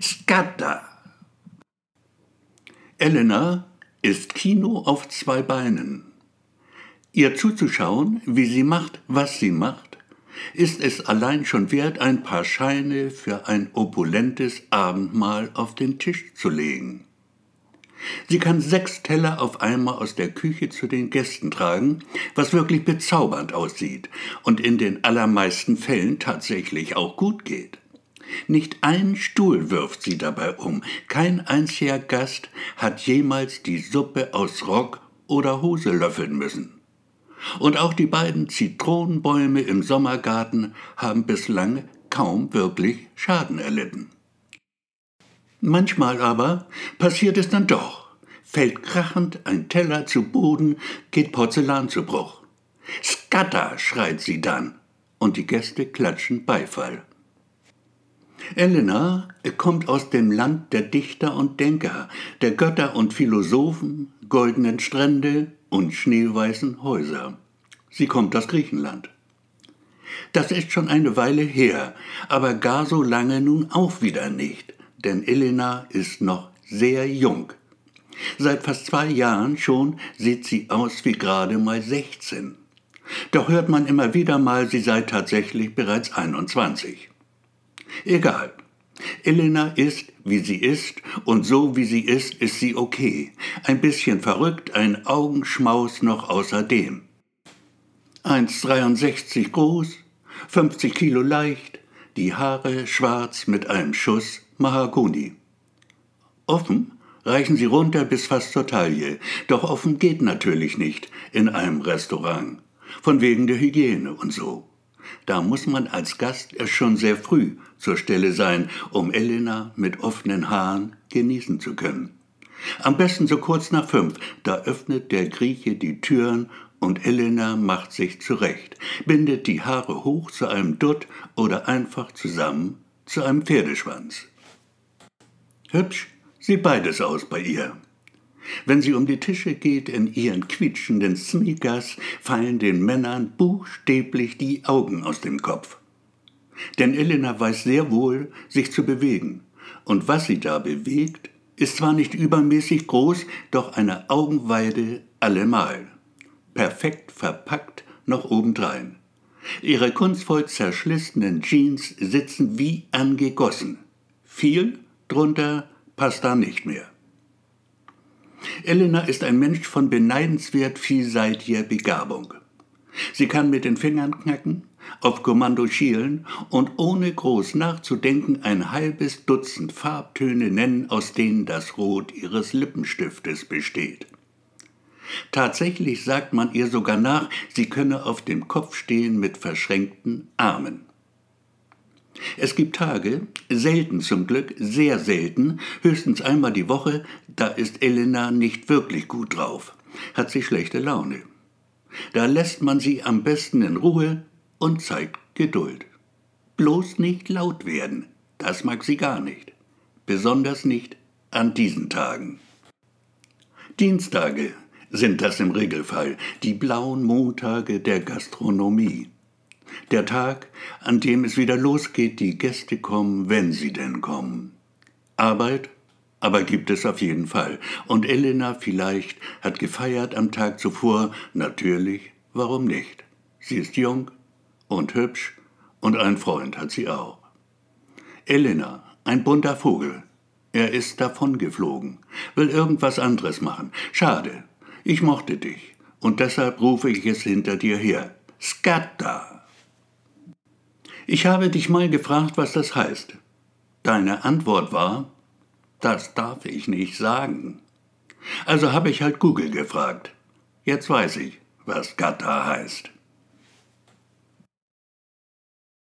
Scatter! Elena ist Kino auf zwei Beinen. Ihr zuzuschauen, wie sie macht, was sie macht, ist es allein schon wert, ein paar Scheine für ein opulentes Abendmahl auf den Tisch zu legen. Sie kann sechs Teller auf einmal aus der Küche zu den Gästen tragen, was wirklich bezaubernd aussieht und in den allermeisten Fällen tatsächlich auch gut geht. Nicht einen Stuhl wirft sie dabei um, kein einziger Gast hat jemals die Suppe aus Rock oder Hose löffeln müssen. Und auch die beiden Zitronenbäume im Sommergarten haben bislang kaum wirklich Schaden erlitten. Manchmal aber passiert es dann doch. Fällt krachend ein Teller zu Boden, geht Porzellan zu Bruch. Scatter, schreit sie dann, und die Gäste klatschen Beifall. Elena kommt aus dem Land der Dichter und Denker, der Götter und Philosophen, goldenen Strände und schneeweißen Häuser. Sie kommt aus Griechenland. Das ist schon eine Weile her, aber gar so lange nun auch wieder nicht denn Elena ist noch sehr jung. Seit fast zwei Jahren schon sieht sie aus wie gerade mal 16. Doch hört man immer wieder mal, sie sei tatsächlich bereits 21. Egal. Elena ist, wie sie ist, und so wie sie ist, ist sie okay. Ein bisschen verrückt, ein Augenschmaus noch außerdem. 1,63 groß, 50 Kilo leicht, die Haare schwarz mit einem Schuss Mahagoni. Offen reichen sie runter bis fast zur Taille, doch offen geht natürlich nicht in einem Restaurant, von wegen der Hygiene und so. Da muss man als Gast erst schon sehr früh zur Stelle sein, um Elena mit offenen Haaren genießen zu können. Am besten so kurz nach fünf, da öffnet der Grieche die Türen und Elena macht sich zurecht, bindet die Haare hoch zu einem Dutt oder einfach zusammen zu einem Pferdeschwanz. Hübsch sieht beides aus bei ihr. Wenn sie um die Tische geht in ihren quietschenden Sneakers, fallen den Männern buchstäblich die Augen aus dem Kopf. Denn Elena weiß sehr wohl, sich zu bewegen. Und was sie da bewegt, ist zwar nicht übermäßig groß, doch eine Augenweide allemal. Perfekt verpackt noch obendrein. Ihre kunstvoll zerschlissenen Jeans sitzen wie angegossen. Viel drunter passt da nicht mehr. Elena ist ein Mensch von beneidenswert vielseitiger Begabung. Sie kann mit den Fingern knacken, auf Kommando schielen und ohne groß nachzudenken ein halbes Dutzend Farbtöne nennen, aus denen das Rot ihres Lippenstiftes besteht. Tatsächlich sagt man ihr sogar nach, sie könne auf dem Kopf stehen mit verschränkten Armen. Es gibt Tage, selten zum Glück, sehr selten, höchstens einmal die Woche, da ist Elena nicht wirklich gut drauf, hat sie schlechte Laune. Da lässt man sie am besten in Ruhe und zeigt Geduld. Bloß nicht laut werden, das mag sie gar nicht, besonders nicht an diesen Tagen. Dienstage sind das im Regelfall, die blauen Montage der Gastronomie. Der Tag, an dem es wieder losgeht, die Gäste kommen, wenn sie denn kommen. Arbeit aber gibt es auf jeden Fall. Und Elena vielleicht hat gefeiert am Tag zuvor. Natürlich, warum nicht? Sie ist jung und hübsch und ein Freund hat sie auch. Elena, ein bunter Vogel. Er ist davongeflogen, will irgendwas anderes machen. Schade, ich mochte dich und deshalb rufe ich es hinter dir her. Scatter! Ich habe dich mal gefragt, was das heißt. Deine Antwort war, das darf ich nicht sagen. Also habe ich halt Google gefragt. Jetzt weiß ich, was Gatta heißt.